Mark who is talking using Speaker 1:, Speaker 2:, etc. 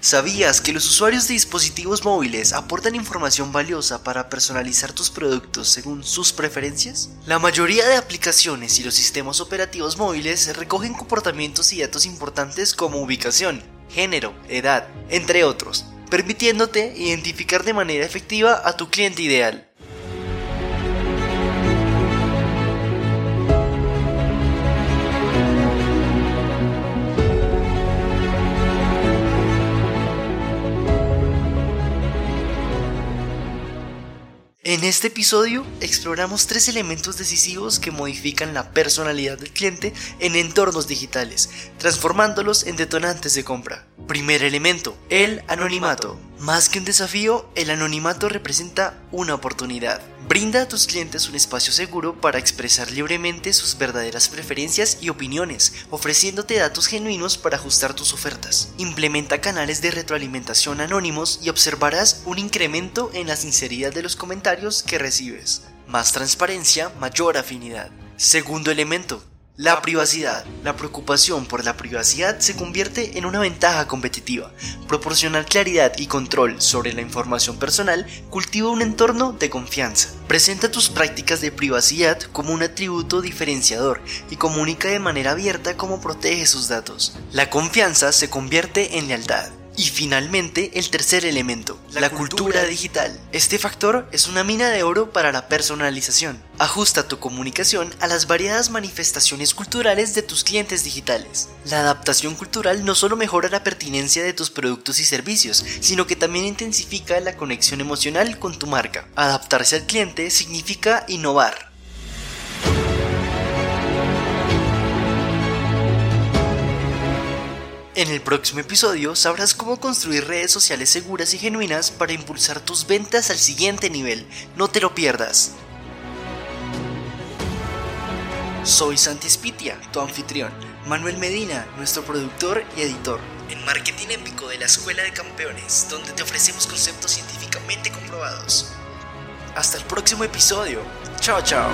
Speaker 1: ¿Sabías que los usuarios de dispositivos móviles aportan información valiosa para personalizar tus productos según sus preferencias? La mayoría de aplicaciones y los sistemas operativos móviles recogen comportamientos y datos importantes como ubicación, género, edad, entre otros, permitiéndote identificar de manera efectiva a tu cliente ideal. En este episodio exploramos tres elementos decisivos que modifican la personalidad del cliente en entornos digitales, transformándolos en detonantes de compra. Primer elemento, el anonimato. Más que un desafío, el anonimato representa una oportunidad. Brinda a tus clientes un espacio seguro para expresar libremente sus verdaderas preferencias y opiniones, ofreciéndote datos genuinos para ajustar tus ofertas. Implementa canales de retroalimentación anónimos y observarás un incremento en la sinceridad de los comentarios que recibes. Más transparencia, mayor afinidad. Segundo elemento, la privacidad. La preocupación por la privacidad se convierte en una ventaja competitiva. Proporcionar claridad y control sobre la información personal cultiva un entorno de confianza. Presenta tus prácticas de privacidad como un atributo diferenciador y comunica de manera abierta cómo protege sus datos. La confianza se convierte en lealtad. Y finalmente, el tercer elemento, la, cultura, digital. Este factor es una mina de oro para la personalización. Ajusta tu comunicación a las variadas manifestaciones culturales de tus clientes digitales. La adaptación cultural no solo mejora la pertinencia de tus productos y servicios, sino que también intensifica la conexión emocional con tu marca. Adaptarse al cliente significa innovar, En el próximo episodio sabrás cómo construir redes sociales seguras y genuinas para impulsar tus ventas al siguiente nivel. No te lo pierdas. Soy Santi Spitia, tu anfitrión. Manuel Medina, nuestro productor y editor. En Marketing Épico de la Escuela de Campeones, donde te ofrecemos conceptos científicamente comprobados. Hasta el próximo episodio. Chao, chao.